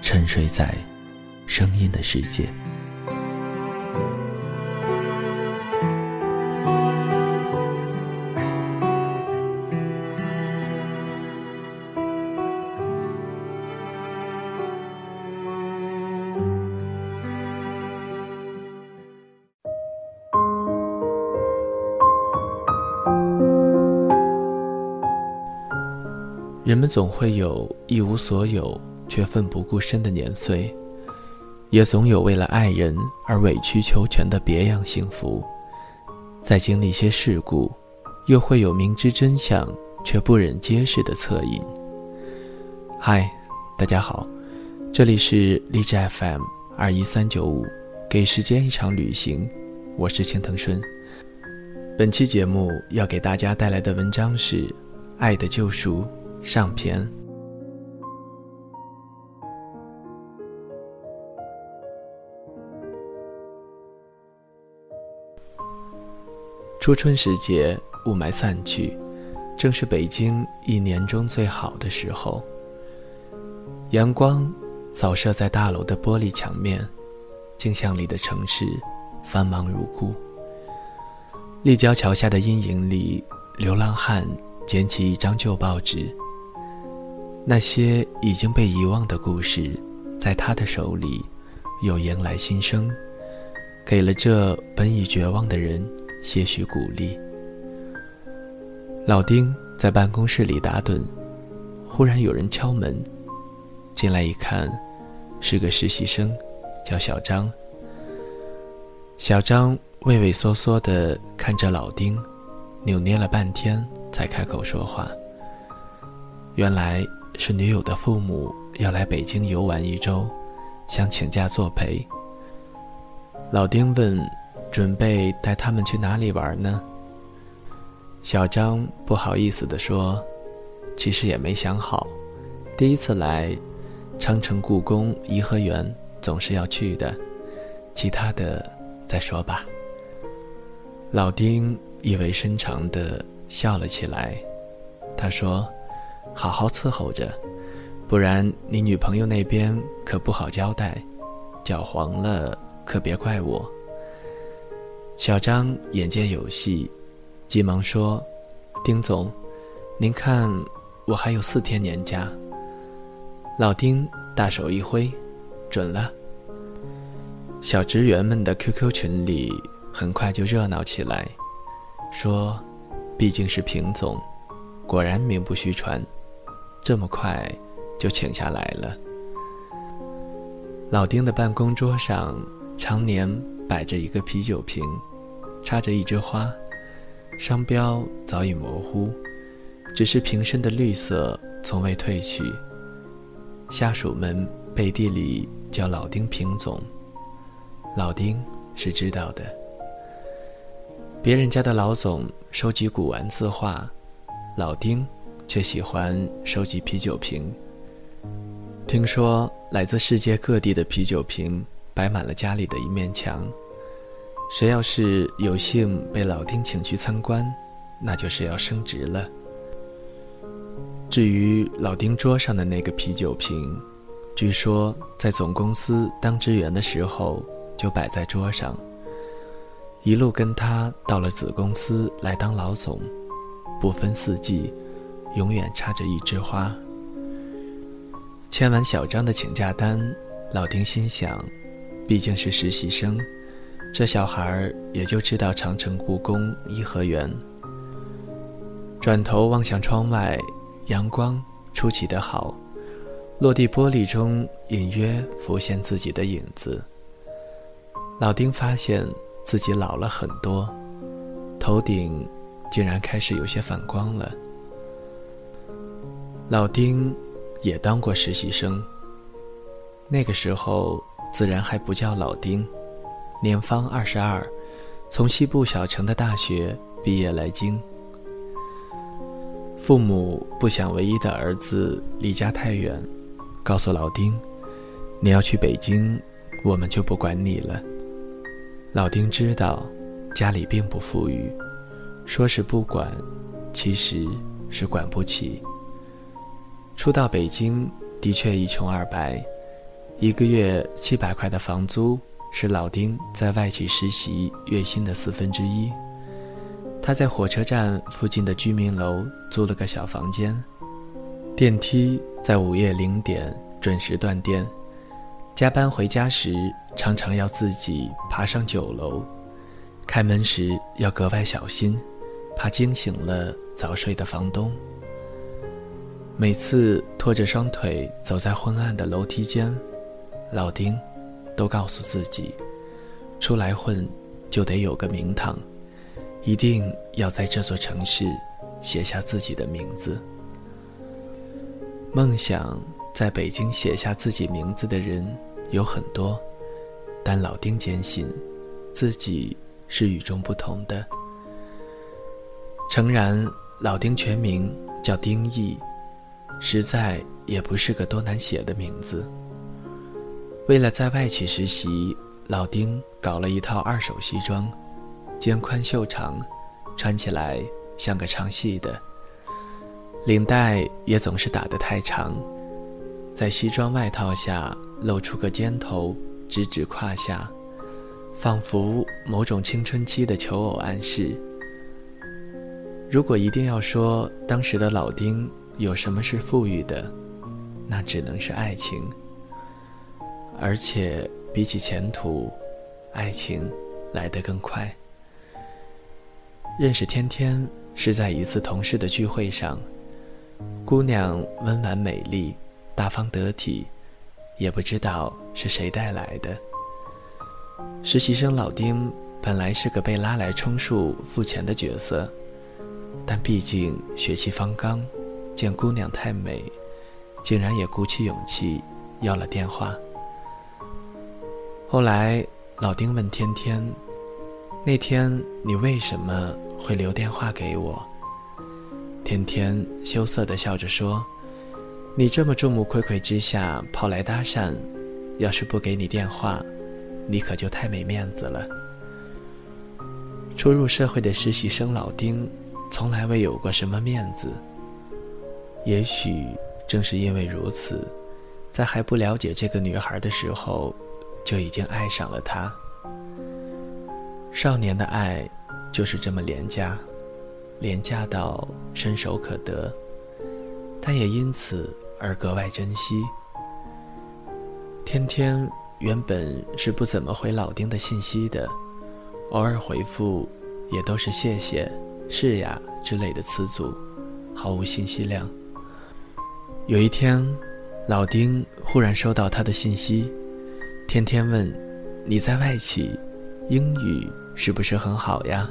沉睡在声音的世界。人们总会有一无所有。却奋不顾身的年岁，也总有为了爱人而委曲求全的别样幸福。在经历些事故，又会有明知真相却不忍揭示的恻隐。嗨，大家好，这里是荔枝 FM 二一三九五，给时间一场旅行，我是青藤顺。本期节目要给大家带来的文章是《爱的救赎》上篇。初春时节，雾霾散去，正是北京一年中最好的时候。阳光扫射在大楼的玻璃墙面，镜像里的城市繁忙如故。立交桥下的阴影里，流浪汉捡起一张旧报纸。那些已经被遗忘的故事，在他的手里又迎来新生，给了这本已绝望的人。些许鼓励。老丁在办公室里打盹，忽然有人敲门，进来一看，是个实习生，叫小张。小张畏畏缩缩地看着老丁，扭捏了半天才开口说话。原来是女友的父母要来北京游玩一周，想请假作陪。老丁问。准备带他们去哪里玩呢？小张不好意思地说：“其实也没想好，第一次来，长城、故宫、颐和园总是要去的，其他的再说吧。”老丁意味深长地笑了起来，他说：“好好伺候着，不然你女朋友那边可不好交代，脚黄了可别怪我。”小张眼见有戏，急忙说：“丁总，您看我还有四天年假。”老丁大手一挥：“准了。”小职员们的 QQ 群里很快就热闹起来，说：“毕竟是平总，果然名不虚传，这么快就请下来了。”老丁的办公桌上常年摆着一个啤酒瓶。插着一枝花，商标早已模糊，只是瓶身的绿色从未褪去。下属们背地里叫老丁瓶总，老丁是知道的。别人家的老总收集古玩字画，老丁却喜欢收集啤酒瓶。听说来自世界各地的啤酒瓶摆满了家里的一面墙。谁要是有幸被老丁请去参观，那就是要升职了。至于老丁桌上的那个啤酒瓶，据说在总公司当职员的时候就摆在桌上，一路跟他到了子公司来当老总，不分四季，永远插着一枝花。签完小张的请假单，老丁心想，毕竟是实习生，这小孩也就知道长城、故宫、颐和园。转头望向窗外，阳光出奇的好，落地玻璃中隐约浮现自己的影子。老丁发现自己老了很多，头顶竟然开始有些反光了。老丁也当过实习生，那个时候自然还不叫老丁，年方二十二，从西部小城的大学毕业来京。父母不想唯一的儿子离家太远，告诉老丁：“你要去北京，我们就不管你了。”老丁知道家里并不富裕，说是不管，其实是管不起。初到北京，的确一穷二白，一个月七百块的房租是老丁在外企实习月薪的四分之一。他在火车站附近的居民楼租了个小房间，电梯在午夜零点准时断电。加班回家时，常常要自己爬上九楼，开门时要格外小心，怕惊醒了早睡的房东。每次拖着双腿走在昏暗的楼梯间，老丁都告诉自己，出来混就得有个名堂，一定要在这座城市写下自己的名字。梦想在北京写下自己名字的人。有很多，但老丁坚信，自己是与众不同的。诚然，老丁全名叫丁毅，实在也不是个多难写的名字。为了在外企实习，老丁搞了一套二手西装，肩宽袖长，穿起来像个唱戏的。领带也总是打得太长。在西装外套下露出个肩头，直指胯下，仿佛某种青春期的求偶暗示。如果一定要说当时的老丁有什么是富裕的，那只能是爱情。而且比起前途，爱情来得更快。认识天天是在一次同事的聚会上，姑娘温婉美丽。大方得体，也不知道是谁带来的。实习生老丁本来是个被拉来充数付钱的角色，但毕竟血气方刚，见姑娘太美，竟然也鼓起勇气要了电话。后来老丁问天天：“那天你为什么会留电话给我？”天天羞涩地笑着说。你这么众目睽睽之下跑来搭讪，要是不给你电话，你可就太没面子了。初入社会的实习生老丁，从来未有过什么面子。也许正是因为如此，在还不了解这个女孩的时候，就已经爱上了他。少年的爱，就是这么廉价，廉价到伸手可得，但也因此。而格外珍惜。天天原本是不怎么回老丁的信息的，偶尔回复也都是谢谢、是呀之类的词组，毫无信息量。有一天，老丁忽然收到他的信息，天天问：“你在外企，英语是不是很好呀？”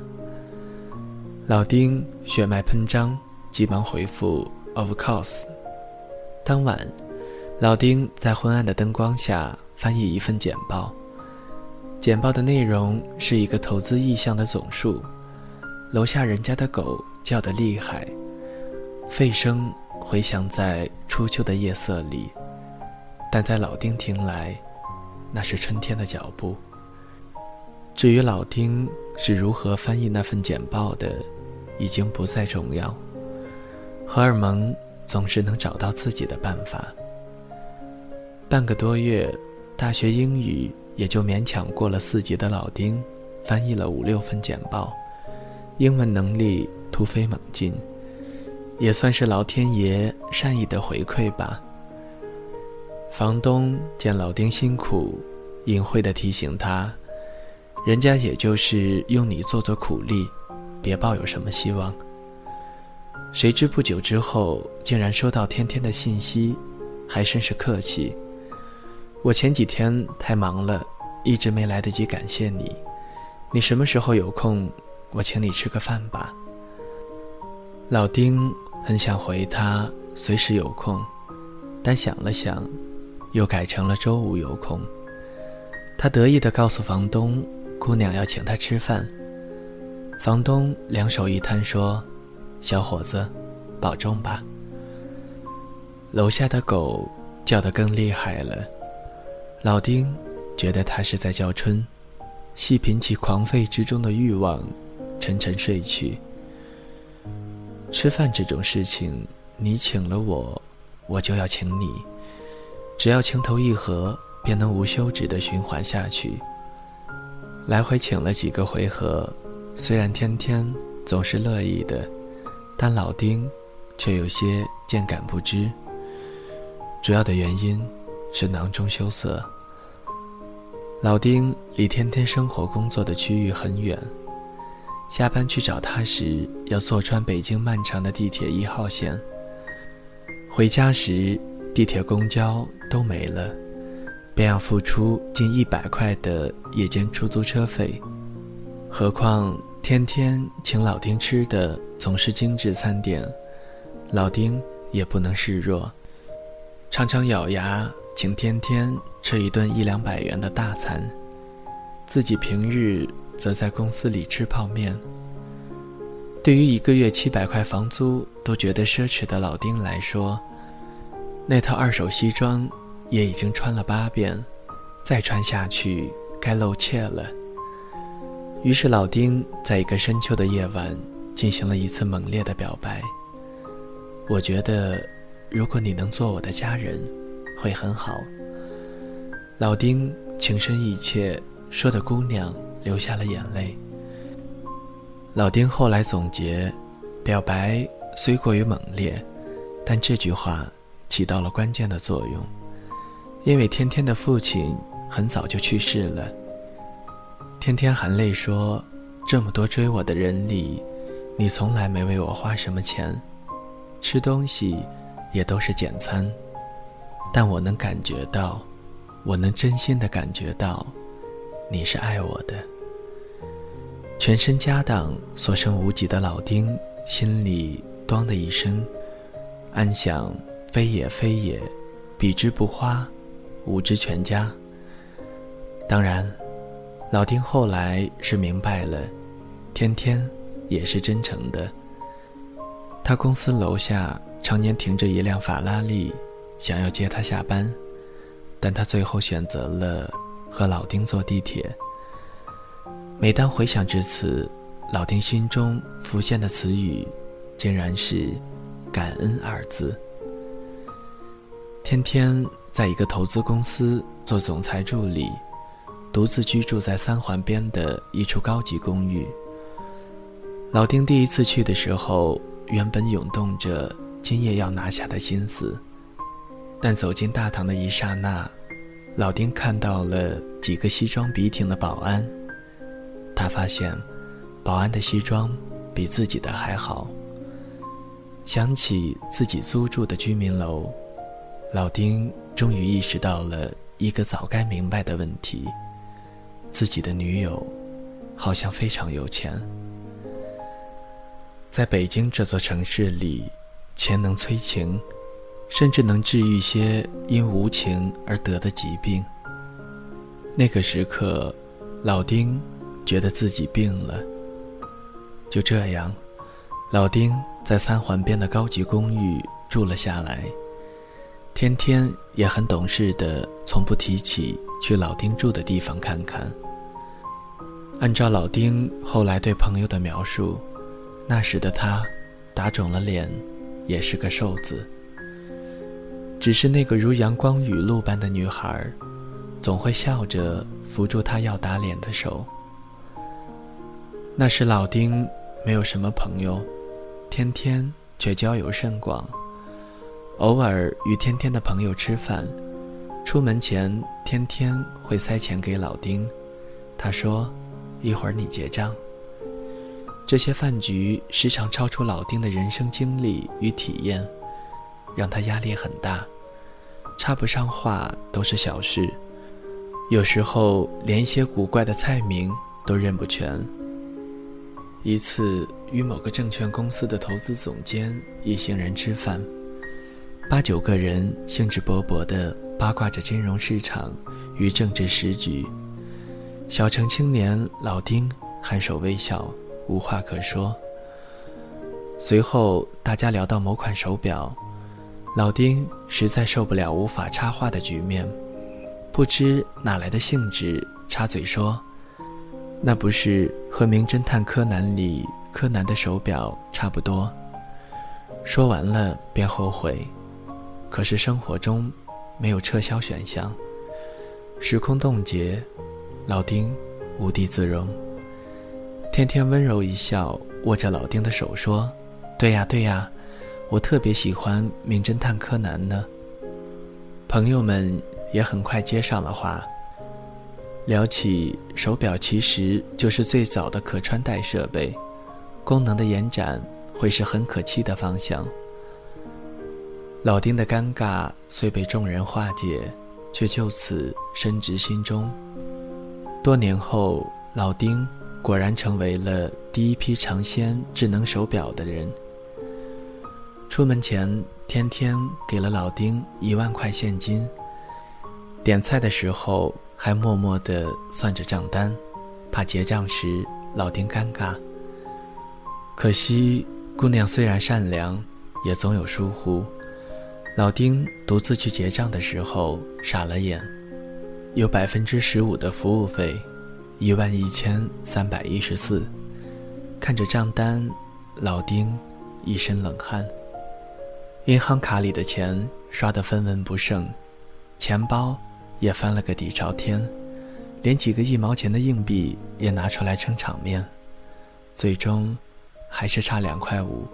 老丁血脉喷张，急忙回复：“Of course。”当晚，老丁在昏暗的灯光下翻译一份简报。简报的内容是一个投资意向的总数。楼下人家的狗叫得厉害，吠声回响在初秋的夜色里，但在老丁听来，那是春天的脚步。至于老丁是如何翻译那份简报的，已经不再重要。荷尔蒙。总是能找到自己的办法。半个多月，大学英语也就勉强过了四级的老丁，翻译了五六份简报，英文能力突飞猛进，也算是老天爷善意的回馈吧。房东见老丁辛苦，隐晦地提醒他：“人家也就是用你做做苦力，别抱有什么希望。”谁知不久之后，竟然收到天天的信息，还甚是客气。我前几天太忙了，一直没来得及感谢你。你什么时候有空，我请你吃个饭吧。老丁很想回他随时有空，但想了想，又改成了周五有空。他得意地告诉房东，姑娘要请他吃饭。房东两手一摊说。小伙子，保重吧。楼下的狗叫得更厉害了。老丁觉得他是在叫春，细品起狂吠之中的欲望，沉沉睡去。吃饭这种事情，你请了我，我就要请你。只要情投意合，便能无休止的循环下去。来回请了几个回合，虽然天天总是乐意的。但老丁却有些见感不知。主要的原因是囊中羞涩。老丁离天天生活工作的区域很远，下班去找他时要坐穿北京漫长的地铁一号线。回家时地铁、公交都没了，便要付出近一百块的夜间出租车费。何况天天请老丁吃的。总是精致餐点，老丁也不能示弱，常常咬牙请天天吃一顿一两百元的大餐，自己平日则在公司里吃泡面。对于一个月七百块房租都觉得奢侈的老丁来说，那套二手西装也已经穿了八遍，再穿下去该露怯了。于是老丁在一个深秋的夜晚。进行了一次猛烈的表白。我觉得，如果你能做我的家人，会很好。老丁情深意切，说的姑娘流下了眼泪。老丁后来总结，表白虽过于猛烈，但这句话起到了关键的作用。因为天天的父亲很早就去世了。天天含泪说：“这么多追我的人里。”你从来没为我花什么钱，吃东西也都是简餐，但我能感觉到，我能真心的感觉到，你是爱我的。全身家当所剩无几的老丁心里“咣”的一声，暗想：非也非也，彼之不花，吾之全家。当然，老丁后来是明白了，天天。也是真诚的。他公司楼下常年停着一辆法拉利，想要接他下班，但他最后选择了和老丁坐地铁。每当回想至此，老丁心中浮现的词语，竟然是“感恩”二字。天天在一个投资公司做总裁助理，独自居住在三环边的一处高级公寓。老丁第一次去的时候，原本涌动着今夜要拿下的心思，但走进大堂的一刹那，老丁看到了几个西装笔挺的保安。他发现，保安的西装比自己的还好。想起自己租住的居民楼，老丁终于意识到了一个早该明白的问题：自己的女友，好像非常有钱。在北京这座城市里，钱能催情，甚至能治愈些因无情而得的疾病。那个时刻，老丁觉得自己病了。就这样，老丁在三环边的高级公寓住了下来。天天也很懂事的，从不提起去老丁住的地方看看。按照老丁后来对朋友的描述。那时的他，打肿了脸，也是个瘦子。只是那个如阳光雨露般的女孩，总会笑着扶住他要打脸的手。那时老丁没有什么朋友，天天却交友甚广，偶尔与天天的朋友吃饭，出门前，天天会塞钱给老丁。他说：“一会儿你结账。”这些饭局时常超出老丁的人生经历与体验，让他压力很大，插不上话都是小事，有时候连一些古怪的菜名都认不全。一次与某个证券公司的投资总监一行人吃饭，八九个人兴致勃勃地八卦着金融市场与政治时局，小城青年老丁颔首微笑。无话可说。随后，大家聊到某款手表，老丁实在受不了无法插话的局面，不知哪来的兴致，插嘴说：“那不是和《名侦探柯南》里柯南的手表差不多？”说完了便后悔，可是生活中没有撤销选项。时空冻结，老丁无地自容。天天温柔一笑，握着老丁的手说：“对呀，对呀，我特别喜欢《名侦探柯南》呢。”朋友们也很快接上了话，聊起手表其实就是最早的可穿戴设备，功能的延展会是很可期的方向。老丁的尴尬虽被众人化解，却就此深植心中。多年后，老丁。果然成为了第一批尝鲜智能手表的人。出门前，天天给了老丁一万块现金。点菜的时候，还默默地算着账单，怕结账时老丁尴尬。可惜，姑娘虽然善良，也总有疏忽。老丁独自去结账的时候，傻了眼，有百分之十五的服务费。一万一千三百一十四，看着账单，老丁一身冷汗。银行卡里的钱刷得分文不剩，钱包也翻了个底朝天，连几个一毛钱的硬币也拿出来撑场面，最终还是差两块五。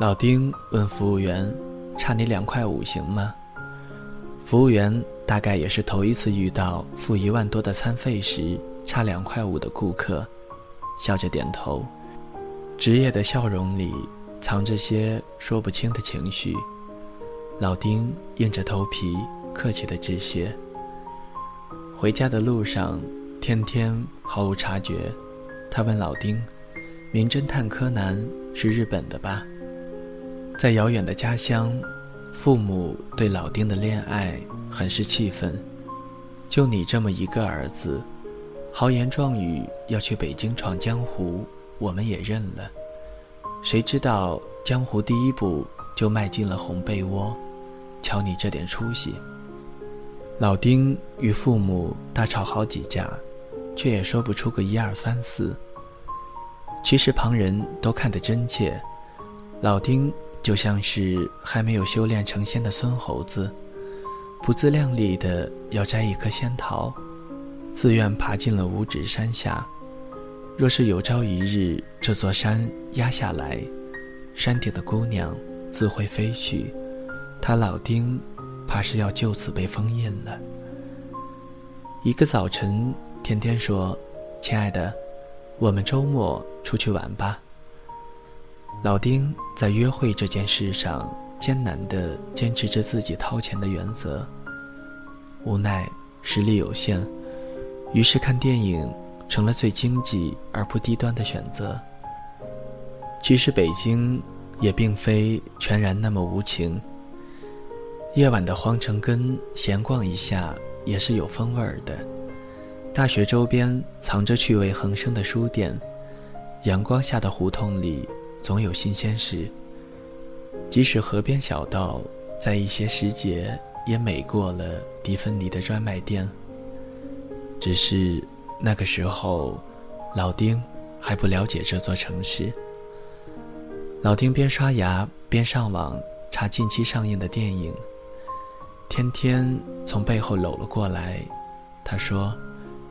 老丁问服务员：“差你两块五行吗？”服务员。大概也是头一次遇到付一万多的餐费时差两块五的顾客，笑着点头，职业的笑容里藏着些说不清的情绪。老丁硬着头皮客气的致谢。回家的路上，天天毫无察觉，他问老丁：“名侦探柯南是日本的吧？”在遥远的家乡，父母对老丁的恋爱。很是气愤，就你这么一个儿子，豪言壮语要去北京闯江湖，我们也认了。谁知道江湖第一步就迈进了红被窝，瞧你这点出息！老丁与父母大吵好几架，却也说不出个一二三四。其实旁人都看得真切，老丁就像是还没有修炼成仙的孙猴子。不自量力的要摘一颗仙桃，自愿爬进了五指山下。若是有朝一日这座山压下来，山顶的姑娘自会飞去，他老丁怕是要就此被封印了。一个早晨，天天说：“亲爱的，我们周末出去玩吧。”老丁在约会这件事上。艰难地坚持着自己掏钱的原则，无奈实力有限，于是看电影成了最经济而不低端的选择。其实北京也并非全然那么无情，夜晚的皇城根闲逛一下也是有风味儿的。大学周边藏着趣味横生的书店，阳光下的胡同里总有新鲜事。即使河边小道，在一些时节也美过了迪芬尼的专卖店。只是那个时候，老丁还不了解这座城市。老丁边刷牙边上网查近期上映的电影。天天从背后搂了过来，他说：“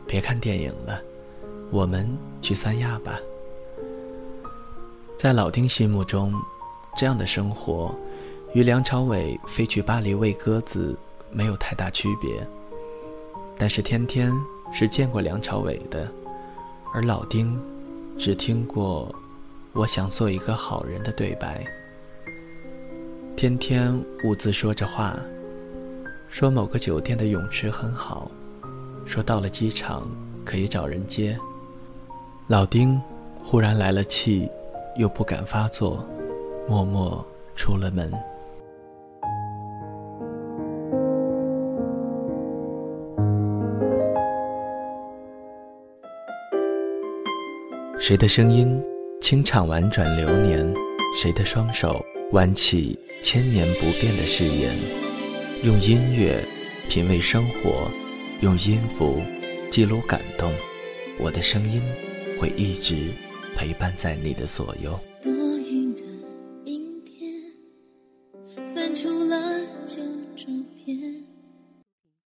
别看电影了，我们去三亚吧。”在老丁心目中。这样的生活，与梁朝伟飞去巴黎喂鸽子没有太大区别。但是天天是见过梁朝伟的，而老丁只听过“我想做一个好人”的对白。天天兀自说着话，说某个酒店的泳池很好，说到了机场可以找人接。老丁忽然来了气，又不敢发作，默默出了门。谁的声音清唱婉转流年？谁的双手挽起千年不变的誓言？用音乐品味生活，用音符记录感动。我的声音会一直陪伴在你的左右。